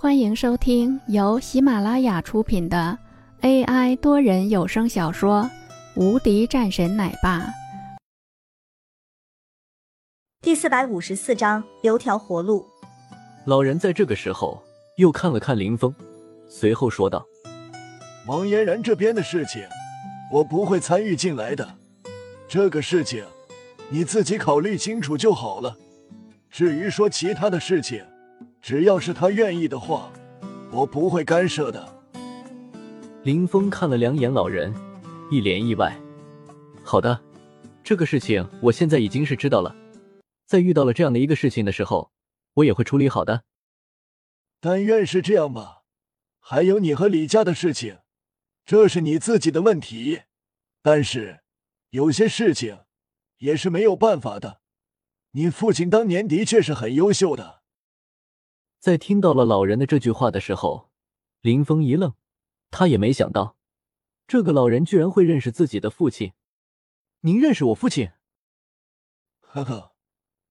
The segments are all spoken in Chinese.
欢迎收听由喜马拉雅出品的 AI 多人有声小说《无敌战神奶爸》第四百五十四章：留条活路。老人在这个时候又看了看林峰，随后说道：“王嫣然这边的事情，我不会参与进来的。这个事情你自己考虑清楚就好了。至于说其他的事情，只要是他愿意的话，我不会干涉的。”林峰看了两眼老人，一脸意外。好的，这个事情我现在已经是知道了，在遇到了这样的一个事情的时候，我也会处理好的。但愿是这样吧。还有你和李家的事情，这是你自己的问题。但是有些事情也是没有办法的。你父亲当年的确是很优秀的。在听到了老人的这句话的时候，林峰一愣，他也没想到，这个老人居然会认识自己的父亲。您认识我父亲？呵呵，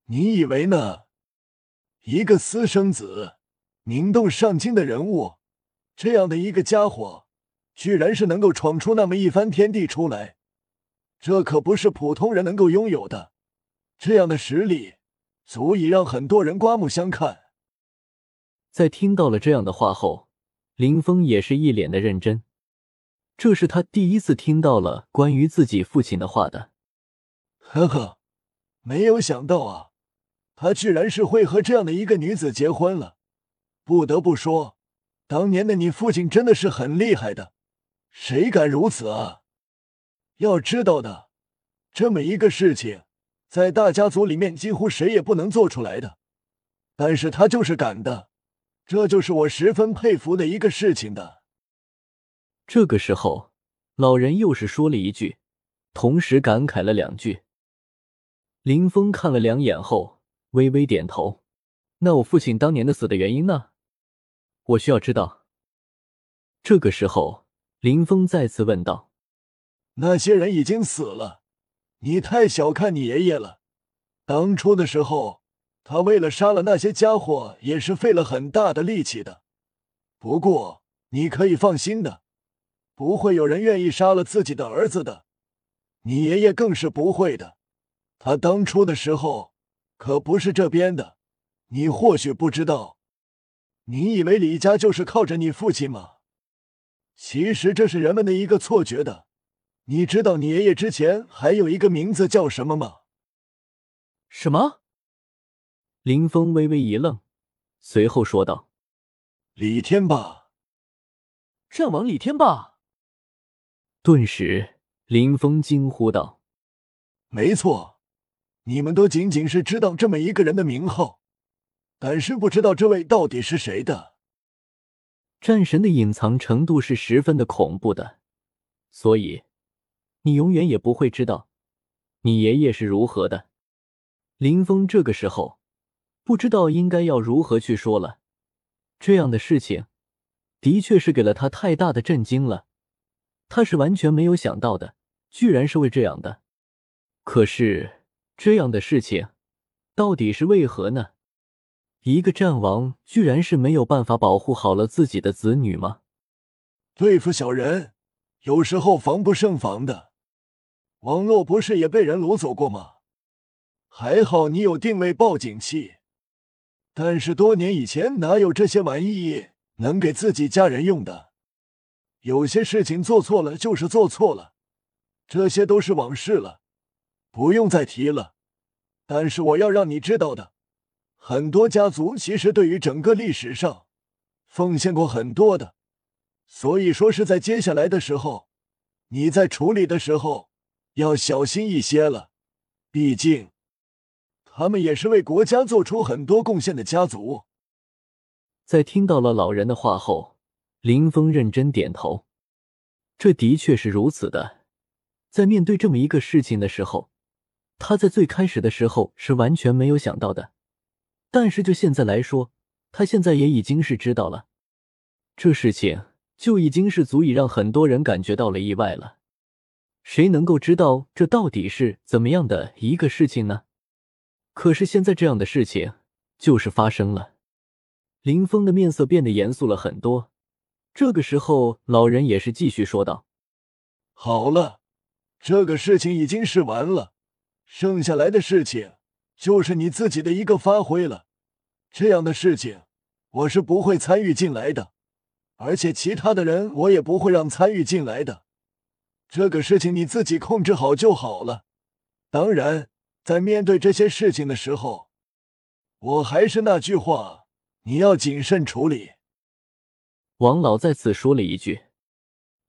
你以为呢？一个私生子，名动上京的人物，这样的一个家伙，居然是能够闯出那么一番天地出来，这可不是普通人能够拥有的。这样的实力，足以让很多人刮目相看。在听到了这样的话后，林峰也是一脸的认真。这是他第一次听到了关于自己父亲的话的。呵呵，没有想到啊，他居然是会和这样的一个女子结婚了。不得不说，当年的你父亲真的是很厉害的，谁敢如此啊？要知道的，这么一个事情，在大家族里面几乎谁也不能做出来的，但是他就是敢的。这就是我十分佩服的一个事情的。这个时候，老人又是说了一句，同时感慨了两句。林峰看了两眼后，微微点头。那我父亲当年的死的原因呢？我需要知道。这个时候，林峰再次问道：“那些人已经死了，你太小看你爷爷了。当初的时候。”他为了杀了那些家伙，也是费了很大的力气的。不过你可以放心的，不会有人愿意杀了自己的儿子的。你爷爷更是不会的。他当初的时候可不是这边的，你或许不知道。你以为李家就是靠着你父亲吗？其实这是人们的一个错觉的。你知道你爷爷之前还有一个名字叫什么吗？什么？林峰微微一愣，随后说道：“李天霸，战王李天霸。”顿时，林峰惊呼道：“没错，你们都仅仅是知道这么一个人的名号，但是不知道这位到底是谁的。战神的隐藏程度是十分的恐怖的，所以你永远也不会知道你爷爷是如何的。”林峰这个时候。不知道应该要如何去说了，这样的事情的确是给了他太大的震惊了，他是完全没有想到的，居然是会这样的。可是这样的事情到底是为何呢？一个战王居然是没有办法保护好了自己的子女吗？对付小人，有时候防不胜防的。王洛不是也被人掳走过吗？还好你有定位报警器。但是多年以前哪有这些玩意能给自己家人用的？有些事情做错了就是做错了，这些都是往事了，不用再提了。但是我要让你知道的，很多家族其实对于整个历史上奉献过很多的，所以说是在接下来的时候，你在处理的时候要小心一些了，毕竟。他们也是为国家做出很多贡献的家族。在听到了老人的话后，林峰认真点头。这的确是如此的。在面对这么一个事情的时候，他在最开始的时候是完全没有想到的。但是就现在来说，他现在也已经是知道了。这事情就已经是足以让很多人感觉到了意外了。谁能够知道这到底是怎么样的一个事情呢？可是现在这样的事情就是发生了，林峰的面色变得严肃了很多。这个时候，老人也是继续说道：“好了，这个事情已经是完了，剩下来的事情就是你自己的一个发挥了。这样的事情，我是不会参与进来的，而且其他的人我也不会让参与进来的。这个事情你自己控制好就好了。当然，在面对这些事情的时候，我还是那句话，你要谨慎处理。”王老再次说了一句，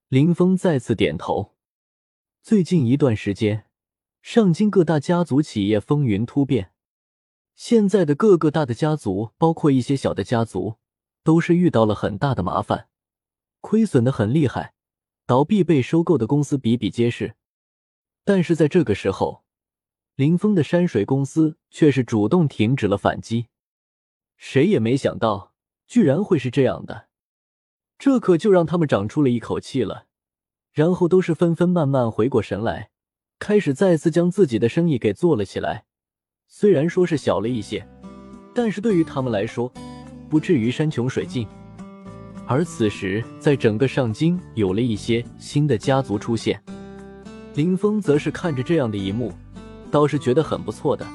林峰再次点头。最近一段时间，上京各大家族企业风云突变，现在的各个大的家族，包括一些小的家族，都是遇到了很大的麻烦，亏损的很厉害，倒闭被收购的公司比比皆是。但是在这个时候，林峰的山水公司却是主动停止了反击。谁也没想到，居然会是这样的。这可就让他们长出了一口气了，然后都是纷纷慢慢回过神来，开始再次将自己的生意给做了起来。虽然说是小了一些，但是对于他们来说，不至于山穷水尽。而此时，在整个上京有了一些新的家族出现，林峰则是看着这样的一幕，倒是觉得很不错的。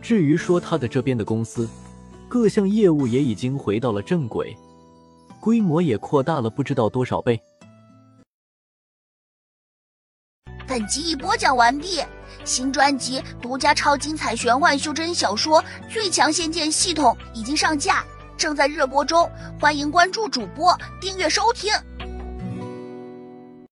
至于说他的这边的公司，各项业务也已经回到了正轨。规模也扩大了不知道多少倍。本集已播讲完毕，新专辑独家超精彩玄幻修真小说《最强仙剑系统》已经上架，正在热播中，欢迎关注主播，订阅收听。